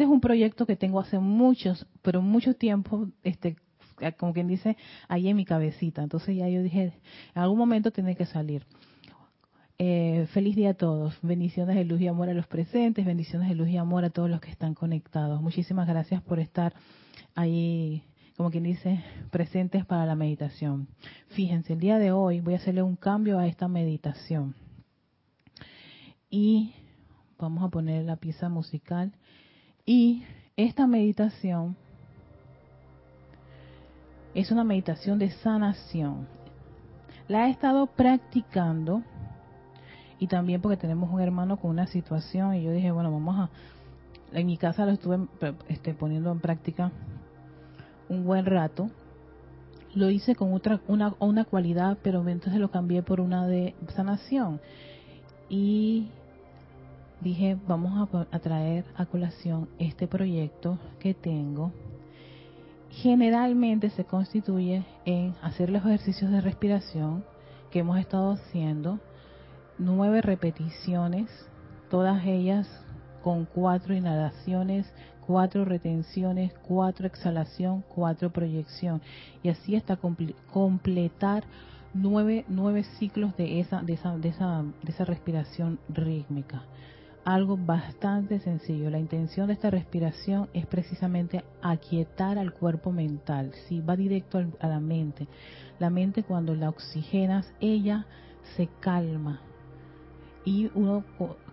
este es un proyecto que tengo hace muchos, pero mucho tiempo, este, como quien dice, ahí en mi cabecita. Entonces ya yo dije, en algún momento tiene que salir. Eh, feliz día a todos. Bendiciones de luz y amor a los presentes. Bendiciones de luz y amor a todos los que están conectados. Muchísimas gracias por estar ahí, como quien dice, presentes para la meditación. Fíjense, el día de hoy voy a hacerle un cambio a esta meditación. Y vamos a poner la pieza musical. Y esta meditación es una meditación de sanación. La he estado practicando y también porque tenemos un hermano con una situación y yo dije, bueno, vamos a... En mi casa lo estuve este, poniendo en práctica un buen rato. Lo hice con otra, una, una cualidad, pero entonces lo cambié por una de sanación. Y dije, vamos a, traer a colación este proyecto que tengo. Generalmente se constituye en hacer los ejercicios de respiración que hemos estado haciendo nueve repeticiones, todas ellas con cuatro inhalaciones, cuatro retenciones, cuatro exhalación, cuatro proyección. Y así hasta completar nueve, nueve ciclos de esa, de, esa, de, esa, de esa respiración rítmica. Algo bastante sencillo. La intención de esta respiración es precisamente aquietar al cuerpo mental. Si va directo a la mente. La mente cuando la oxigenas, ella se calma, y uno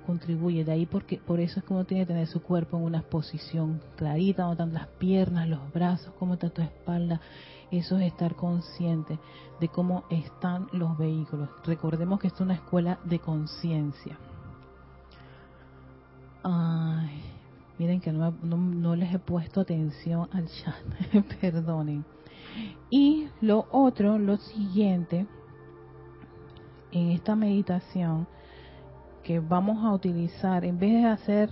contribuye de ahí porque por eso es uno tiene que tener su cuerpo en una posición clarita, donde están las piernas, los brazos, cómo está tu espalda. Eso es estar consciente de cómo están los vehículos. Recordemos que es una escuela de conciencia. Ay, miren que no, no les he puesto atención al chat, perdonen. Y lo otro, lo siguiente, en esta meditación, que vamos a utilizar, en vez de hacer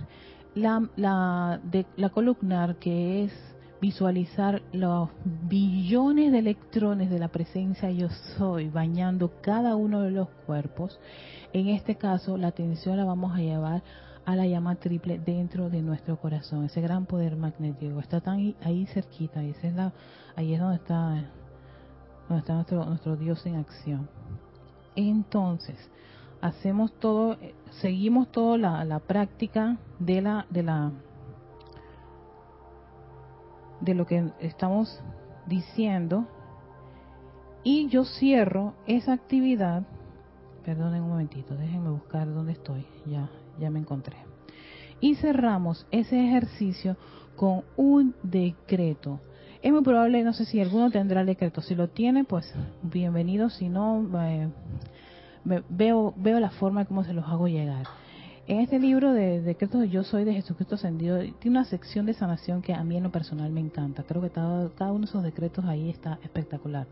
la, la, de, la columnar, que es visualizar los billones de electrones de la presencia yo soy bañando cada uno de los cuerpos, en este caso la atención la vamos a llevar a la llama triple dentro de nuestro corazón, ese gran poder magnético, está tan ahí cerquita, esa es la, ahí es donde está, donde está nuestro, nuestro Dios en acción. Entonces, hacemos todo, seguimos toda la, la, práctica de la, de la, de lo que estamos diciendo. Y yo cierro esa actividad, perdonen un momentito, déjenme buscar dónde estoy, ya, ya me encontré. Y cerramos ese ejercicio con un decreto. Es muy probable, no sé si alguno tendrá el decreto. Si lo tiene, pues bienvenido. Si no, eh, veo, veo la forma de cómo se los hago llegar. En este libro de decretos Yo Soy de Jesucristo Ascendido, tiene una sección de sanación que a mí en lo personal me encanta. Creo que cada uno de esos decretos ahí está espectacular.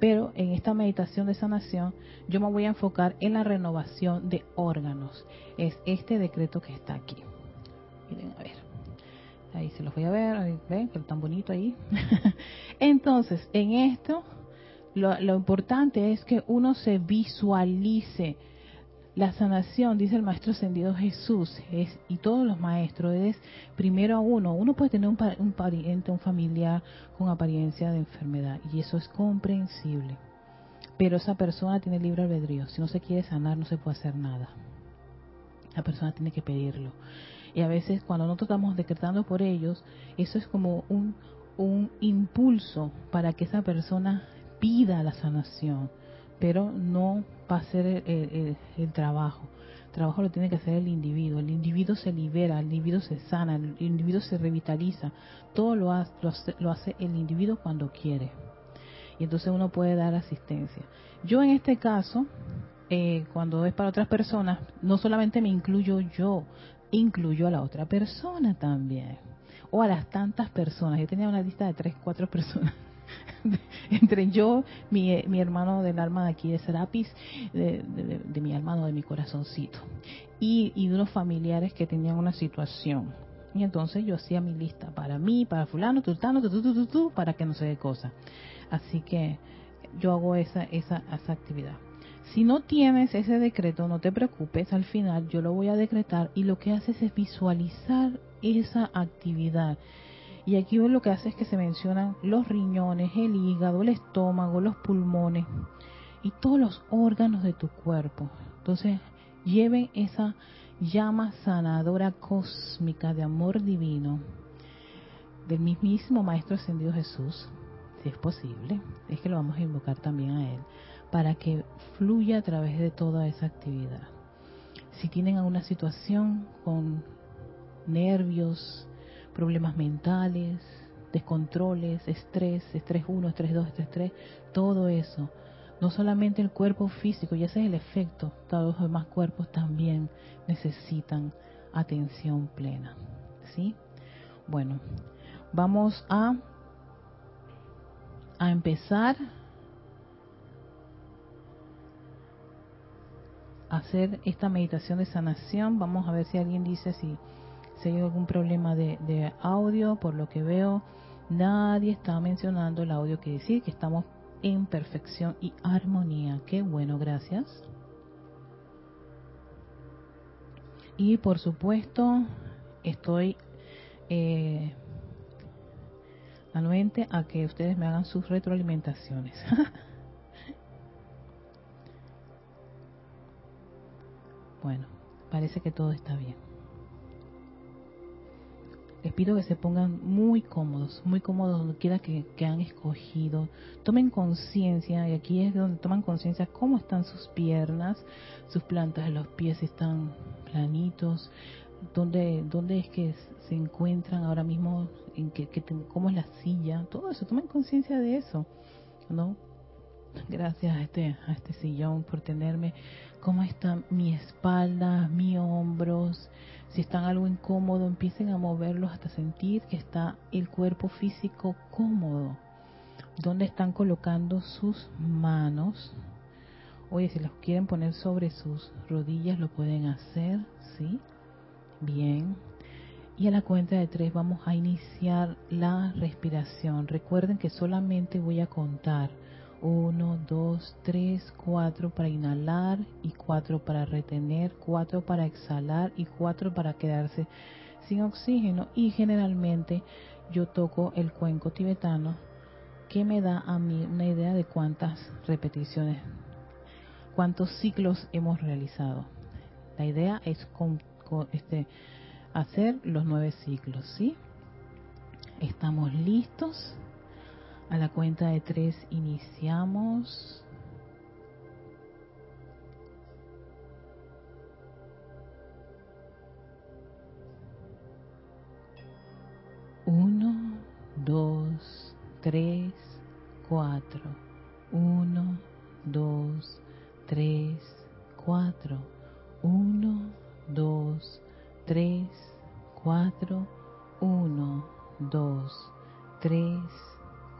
Pero en esta meditación de sanación yo me voy a enfocar en la renovación de órganos. Es este decreto que está aquí. Miren, a ver. Ahí se los voy a ver. ¿Ven? Tan bonito ahí. Entonces, en esto lo, importante es que uno se visualice. La sanación, dice el Maestro Ascendido Jesús, es, y todos los maestros, es primero a uno. Uno puede tener un, un pariente, un familiar con apariencia de enfermedad, y eso es comprensible. Pero esa persona tiene libre albedrío. Si no se quiere sanar, no se puede hacer nada. La persona tiene que pedirlo. Y a veces cuando nosotros estamos decretando por ellos, eso es como un, un impulso para que esa persona pida la sanación, pero no va a hacer el, trabajo. El trabajo lo tiene que hacer el individuo. El individuo se libera, el individuo se sana, el individuo se revitaliza. Todo lo hace, lo hace, el individuo cuando quiere. Y entonces uno puede dar asistencia. Yo en este caso, eh, cuando es para otras personas, no solamente me incluyo yo, incluyo a la otra persona también. O a las tantas personas. Yo tenía una lista de tres, cuatro personas entre yo, mi, mi, hermano del alma de aquí de Serapis, de, mi hermano de mi corazoncito, y, y de unos familiares que tenían una situación. Y entonces yo hacía mi lista para mí, para fulano, tutano, tu, para que no se dé cosa. Así que yo hago esa, esa, esa actividad. Si no tienes ese decreto, no te preocupes, al final yo lo voy a decretar y lo que haces es visualizar esa actividad. Y aquí lo que hace es que se mencionan los riñones, el hígado, el estómago, los pulmones y todos los órganos de tu cuerpo. Entonces, lleven esa llama sanadora cósmica de amor divino del mismísimo Maestro Ascendido Jesús, si es posible, es que lo vamos a invocar también a Él, para que fluya a través de toda esa actividad. Si tienen alguna situación con nervios, problemas mentales, descontroles, estrés, estrés 1, estrés 2, estrés 3, todo eso, no solamente el cuerpo físico, y ese es el efecto, todos los demás cuerpos también necesitan atención plena. ¿Sí? Bueno, vamos a, a empezar a hacer esta meditación de sanación. Vamos a ver si alguien dice si, si hay algún problema de, audio. Por lo que veo, nadie está mencionando el audio que decir que estamos en perfección y armonía. Qué bueno, gracias. Y por supuesto, estoy eh, anuente a que ustedes me hagan sus retroalimentaciones. bueno, parece que todo está bien les pido que se pongan muy cómodos, muy cómodos donde quiera que, han escogido. Tomen conciencia, y aquí es donde toman conciencia cómo están sus piernas, sus plantas los pies están planitos, dónde, dónde es que se encuentran ahora mismo, en que, cómo es la silla, todo eso, tomen conciencia de eso, ¿no? Gracias a este, a este sillón por tenerme. ¿Cómo está mi espalda, mis hombros? Si están algo incómodo, empiecen a moverlos hasta sentir que está el cuerpo físico cómodo. ¿Dónde están colocando sus manos? Oye, si los quieren poner sobre sus rodillas, lo pueden hacer, ¿sí? Bien. Y a la cuenta de tres vamos a iniciar la respiración. Recuerden que solamente voy a contar 1, 2, 3, 4 para inhalar y 4 para retener, 4 para exhalar y 4 para quedarse sin oxígeno. Y generalmente yo toco el cuenco tibetano que me da a mí una idea de cuántas repeticiones, cuántos ciclos hemos realizado. La idea es este, hacer los nueve ciclos, ¿sí? Estamos listos. A la cuenta de tres iniciamos. Uno, dos, tres, cuatro. Uno, dos, tres, cuatro. Uno, dos, tres, cuatro. Uno, dos, tres,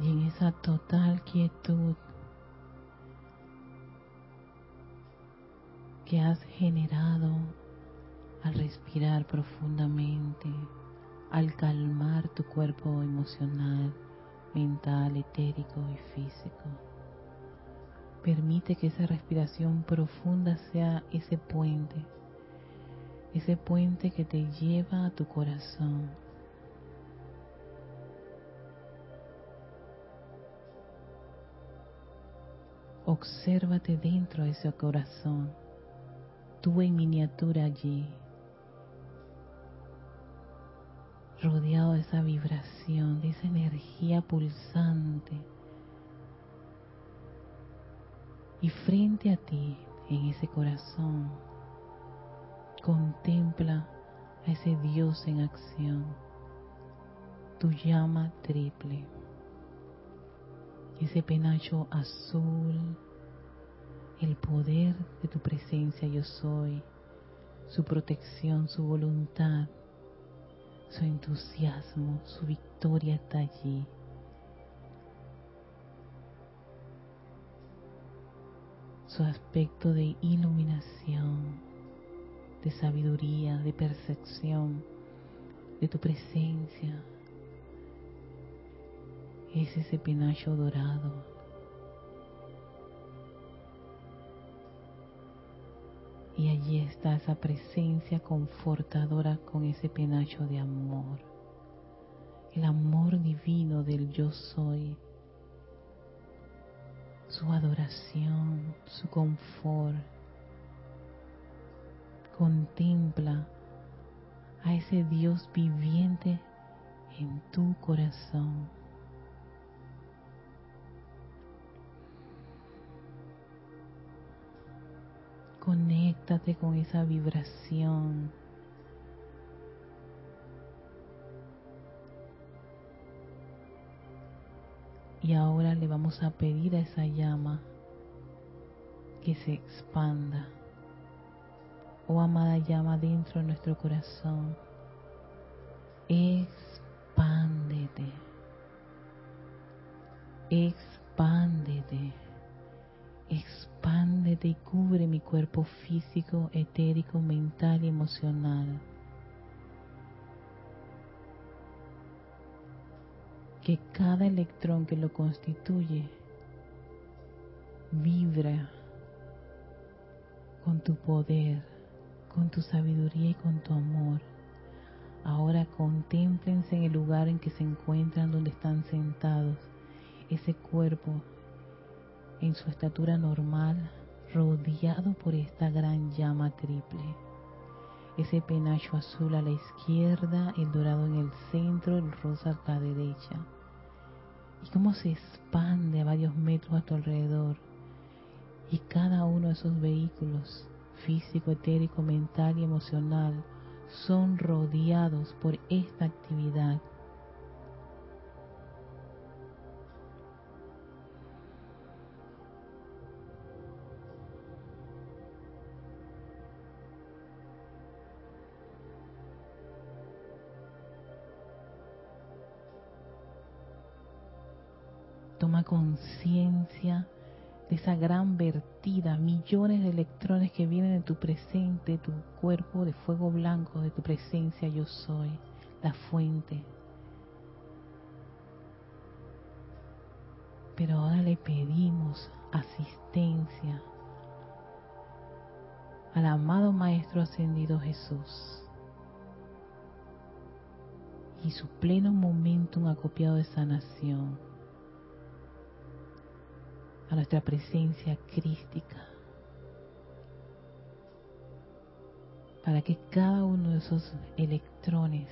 Y en esa total quietud que has generado al respirar profundamente, al calmar tu cuerpo emocional, mental, etérico y físico. Permite que esa respiración profunda sea ese puente, ese puente que te lleva a tu corazón. Obsérvate dentro de ese corazón. Tú en miniatura allí, rodeado de esa vibración, de esa energía pulsante. Y frente a ti, en ese corazón, contempla a ese Dios en acción, tu llama triple, ese penacho azul, el poder de tu presencia yo soy, su protección, su voluntad, su entusiasmo, su victoria está allí. Su aspecto de iluminación, de sabiduría, de percepción, de tu presencia. Es ese penacho dorado Y allí está esa presencia confortadora con ese penacho de amor. El amor divino del yo soy. Su adoración, su confort. Contempla a ese Dios viviente en tu corazón. Conéctate con esa vibración. Y ahora le vamos a pedir a esa llama que se expanda. Oh amada llama dentro de nuestro corazón, expándete. Expándete y cubre mi cuerpo físico, etérico, mental y emocional. Que cada electrón que lo constituye vibra con tu poder, con tu sabiduría y con tu amor. Ahora contémplense en el lugar en que se encuentran donde están sentados, ese cuerpo en su estatura normal, rodeado por esta gran llama triple. Ese penacho azul a la izquierda, el dorado en el centro, el rosa a la derecha. Y cómo se expande a varios metros a tu alrededor. Y cada uno de esos vehículos, físico, etérico, mental y emocional, son rodeados por esta actividad Toma conciencia de esa gran vertida, millones de electrones que vienen de tu presente, tu cuerpo de fuego blanco, de tu presencia yo soy, la fuente. Pero ahora le pedimos asistencia al amado Maestro Ascendido Jesús y su pleno momentum acopiado de sanación a nuestra presencia crística para que cada uno de esos electrones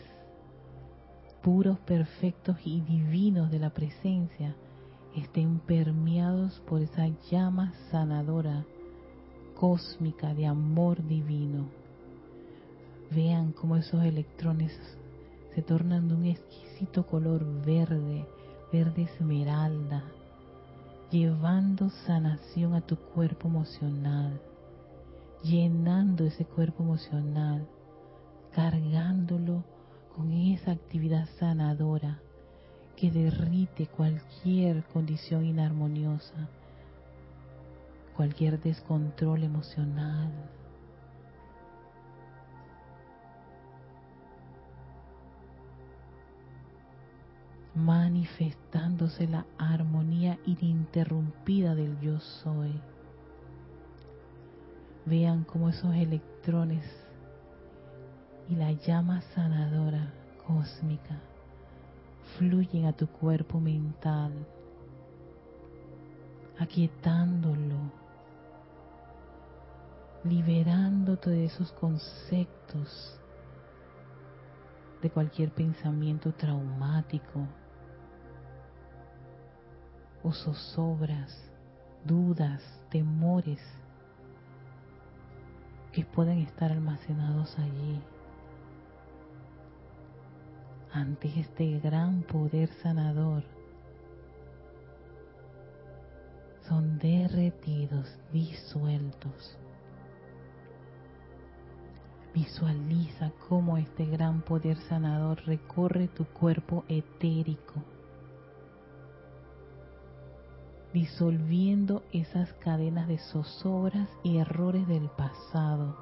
puros, perfectos y divinos de la presencia estén permeados por esa llama sanadora cósmica de amor divino. Vean cómo esos electrones se tornan de un exquisito color verde, verde esmeralda, llevando sanación a tu cuerpo emocional, llenando ese cuerpo emocional, cargándolo con esa actividad sanadora que derrite cualquier condición inarmoniosa, cualquier descontrol emocional. Manifestándose la armonía ininterrumpida del yo soy. Vean cómo esos electrones y la llama sanadora cósmica fluyen a tu cuerpo mental, aquietándolo, liberándote de esos conceptos de cualquier pensamiento traumático o zozobras, dudas, temores que pueden estar almacenados allí ante este gran poder sanador son derretidos, disueltos. Visualiza cómo este gran poder sanador recorre tu cuerpo etérico, disolviendo esas cadenas de zozobras y errores del pasado.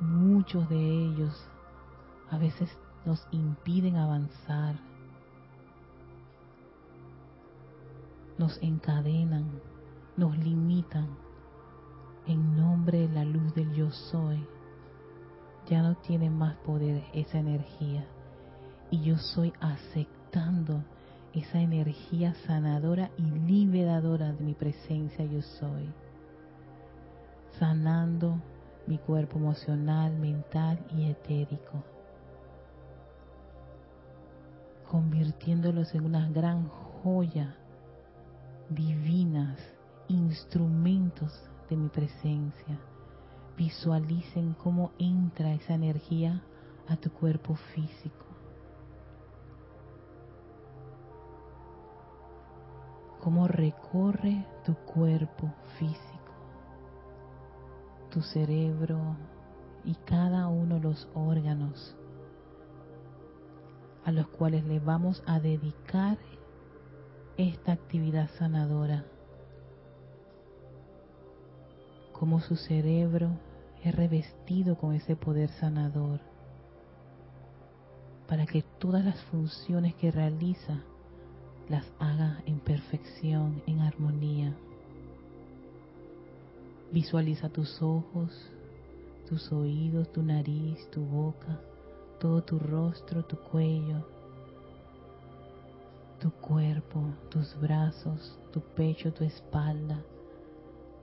Muchos de ellos a veces nos impiden avanzar, nos encadenan, nos limitan. En nombre de la luz del yo soy, ya no tiene más poder esa energía. Y yo soy aceptando esa energía sanadora y liberadora de mi presencia yo soy. Sanando mi cuerpo emocional, mental y etérico convirtiéndolos en una gran joya divinas, instrumentos de mi presencia. Visualicen cómo entra esa energía a tu cuerpo físico. Cómo recorre tu cuerpo físico, tu cerebro y cada uno de los órganos a los cuales le vamos a dedicar esta actividad sanadora. Como su cerebro es revestido con ese poder sanador para que todas las funciones que realiza las haga en perfección, en armonía. Visualiza tus ojos, tus oídos, tu nariz, tu boca, todo tu rostro, tu cuello, tu cuerpo, tus brazos, tu pecho, tu espalda,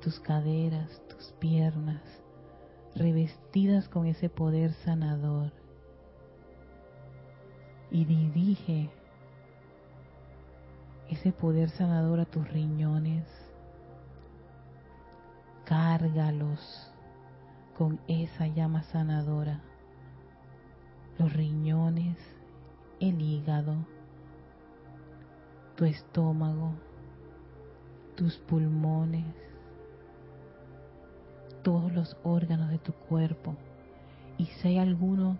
tus caderas, tus piernas, revestidas con ese poder sanador. Y dirige ese poder sanador a tus riñones. Cárgalos con esa llama sanadora los riñones, el hígado, tu estómago, tus pulmones, todos los órganos de tu cuerpo. Y si hay alguno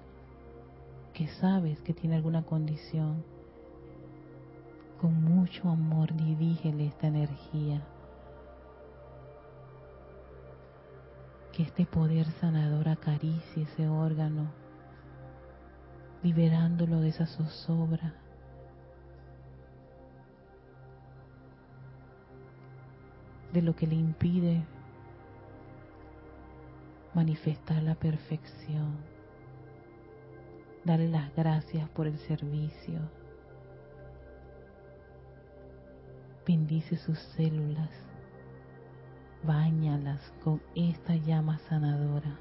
que sabes que tiene alguna condición, con mucho amor dirígele esta energía. Que este poder sanador acaricie ese órgano, liberándolo de esa zozobra. de lo que le impide manifestar la perfección. Dale las gracias por el servicio. Bendice sus células. Báñalas con esta llama sanadora.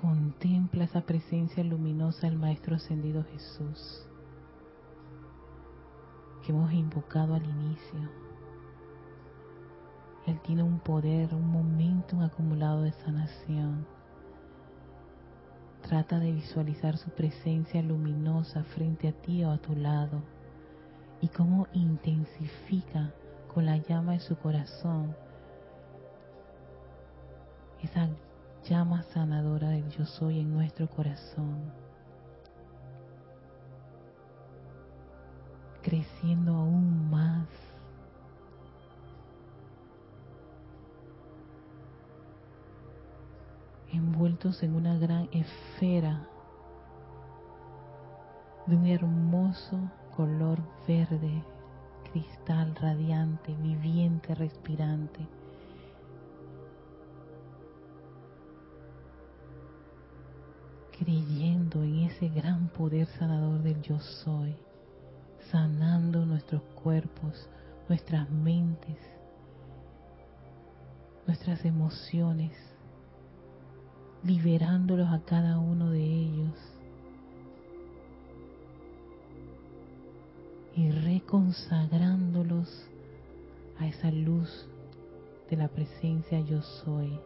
Contempla esa presencia luminosa del Maestro Ascendido Jesús hemos invocado al inicio. Él tiene un poder, un momento acumulado de sanación. Trata de visualizar su presencia luminosa frente a ti o a tu lado y cómo intensifica con la llama de su corazón esa llama sanadora del yo soy en nuestro corazón, creciendo aún más. envueltos en una gran esfera de un hermoso color verde, cristal radiante, viviente, respirante creyendo en ese gran poder sanador del yo soy, sanando nuestros cuerpos, nuestras mentes, nuestras emociones, liberándolos a cada uno de ellos y reconsagrándolos a esa luz de la presencia yo soy.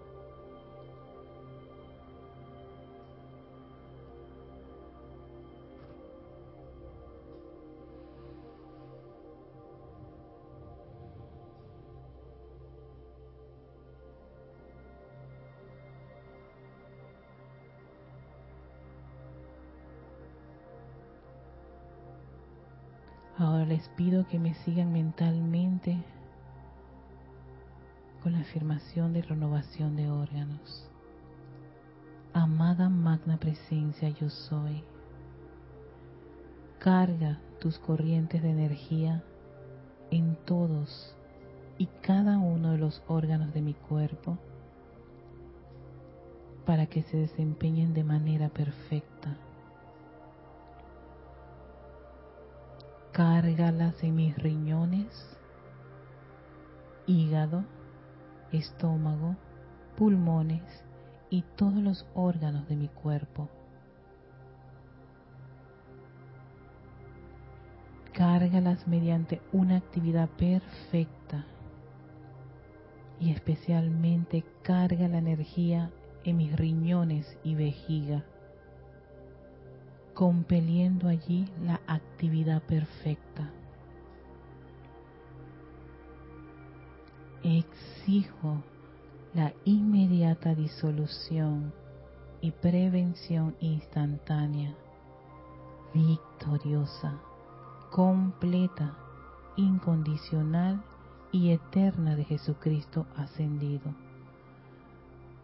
Les pido que me sigan mentalmente con la afirmación de renovación de órganos. Amada magna presencia yo soy. Carga tus corrientes de energía en todos y cada uno de los órganos de mi cuerpo para que se desempeñen de manera perfecta Cárgalas en mis riñones, hígado, estómago, pulmones y todos los órganos de mi cuerpo. Cárgalas mediante una actividad perfecta y especialmente carga la energía en mis riñones y vejiga compeliendo allí la actividad perfecta. Exijo la inmediata disolución y prevención instantánea, victoriosa, completa, incondicional y eterna de Jesucristo ascendido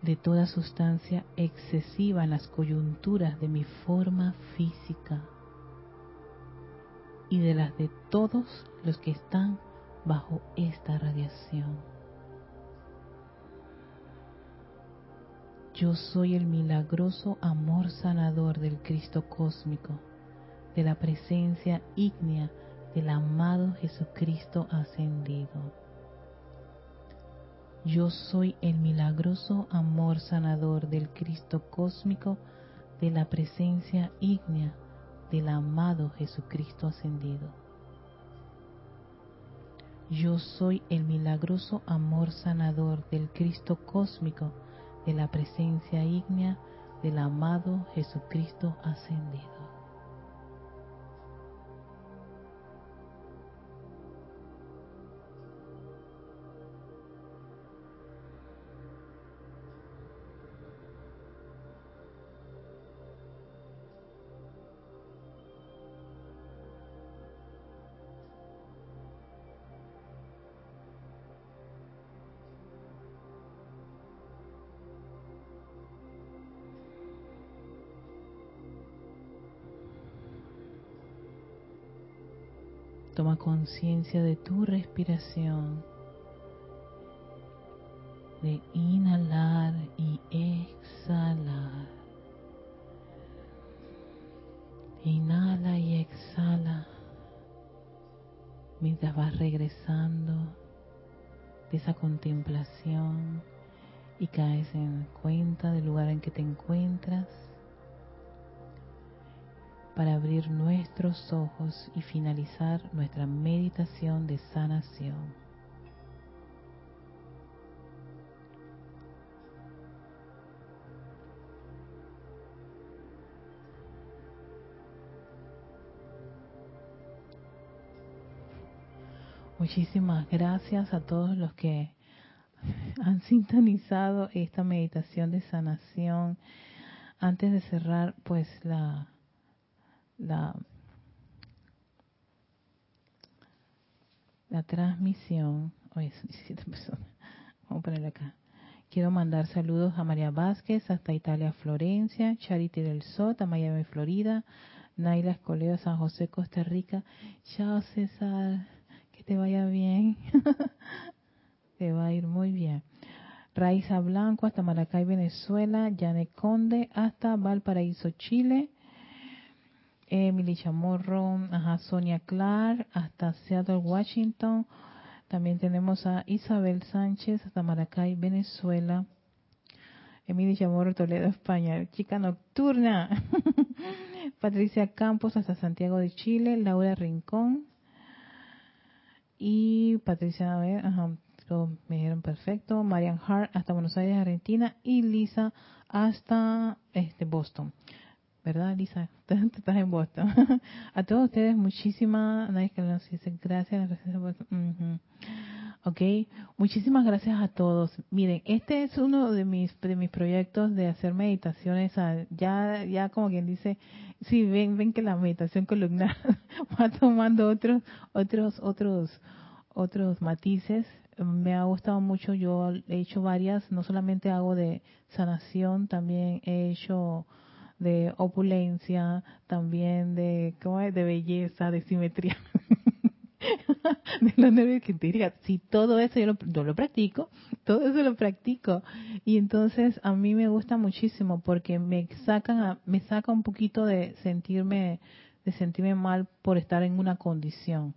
de toda sustancia excesiva en las coyunturas de mi forma física y de las de todos los que están bajo esta radiación. Yo soy el milagroso amor sanador del Cristo cósmico, de la presencia ígnea del amado Jesucristo ascendido yo soy el milagroso amor sanador del Cristo cósmico de la presencia ígnea del amado Jesucristo ascendido. Yo soy el milagroso amor sanador del Cristo cósmico de la presencia ígnea del amado Jesucristo ascendido. Toma conciencia de tu respiración, de inhalar y exhalar. Inhala y exhala. Mientras vas regresando de esa contemplación y caes en cuenta del lugar en que te encuentras para abrir nuestros ojos y finalizar nuestra meditación de sanación. Muchísimas gracias a todos los que han sintonizado esta meditación de sanación. Antes de cerrar, pues la, la, la transmisión. Oye, 17 personas. Vamos a ponerla acá. Quiero mandar saludos a María Vázquez hasta Italia, Florencia, Charity del Sot, a Miami, Florida, Naila Escoleo, San José, Costa Rica. Chao, César te vaya bien. te va a ir muy bien. Raiza Blanco hasta Maracay, Venezuela. Yane Conde hasta Valparaíso, Chile. Emily Chamorro, Sonia Clark hasta Seattle, Washington. También tenemos a Isabel Sánchez hasta Maracay, Venezuela. Emily Chamorro, Toledo, España. Chica nocturna. Patricia Campos hasta Santiago de Chile. Laura Rincón y Patricia, a ajá, me dijeron perfecto. Marian Hart hasta Buenos Aires, Argentina. Y Lisa hasta este Boston. ¿Verdad, Lisa? Tú estás en Boston. a todos ustedes, muchísimas gracias. Ok, muchísimas gracias a todos. Miren, este es uno de mis de mis proyectos de hacer meditaciones. Ya ya como quien dice, sí, ven ven que la meditación columnar va tomando otros otros otros otros matices. Me ha gustado mucho. Yo he hecho varias. No solamente hago de sanación, también he hecho de opulencia, también de ¿cómo es? de belleza, de simetría. de los nervios que te diga, si todo eso yo lo, lo practico, todo eso lo practico. Y entonces a mí me gusta muchísimo porque me sacan me saca un poquito de sentirme de sentirme mal por estar en una condición.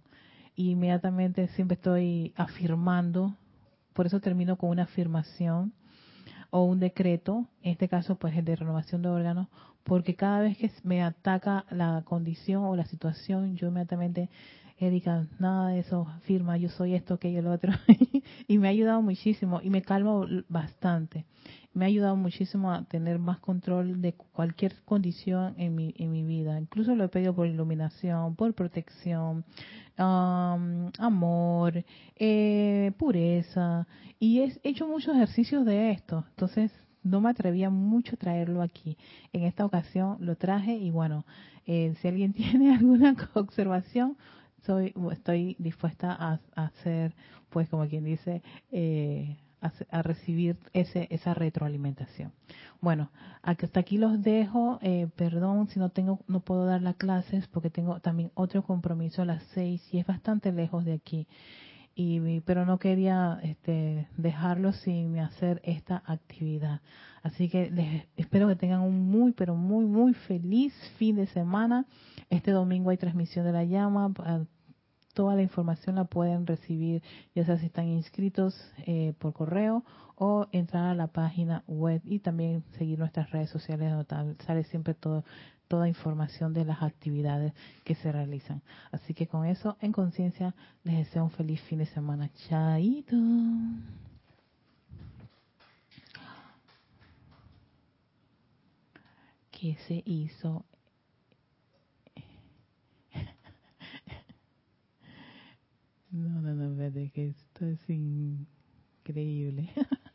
Y inmediatamente siempre estoy afirmando, por eso termino con una afirmación o un decreto, en este caso pues el de renovación de órganos, porque cada vez que me ataca la condición o la situación, yo inmediatamente Erika, nada de eso, firma, yo soy esto, aquello, lo otro. y me ha ayudado muchísimo y me calmo bastante. Me ha ayudado muchísimo a tener más control de cualquier condición en mi, en mi vida. Incluso lo he pedido por iluminación, por protección, amor, eh, pureza. Y he hecho muchos ejercicios de esto. Entonces, no me atrevía mucho a traerlo aquí. En esta ocasión lo traje y bueno, eh, si alguien tiene alguna observación, estoy dispuesta a, hacer, pues como quien dice, eh, a, recibir ese, esa retroalimentación. Bueno, hasta aquí los dejo. Eh, perdón si no tengo, no puedo dar las clases porque tengo también otro compromiso a las seis y es bastante lejos de aquí. Y, pero no quería este, dejarlo sin hacer esta actividad. Así que les espero que tengan un muy, pero muy, muy feliz fin de semana. Este domingo hay transmisión de la llama toda la información la pueden recibir, ya sea si están inscritos eh, por correo o entrar a la página web y también seguir nuestras redes sociales donde sale siempre todo, toda información de las actividades que se realizan. Así que con eso, en conciencia, les deseo un feliz fin de semana. Chaito. ¿Qué se hizo No, no, no, espérate, que esto es increíble.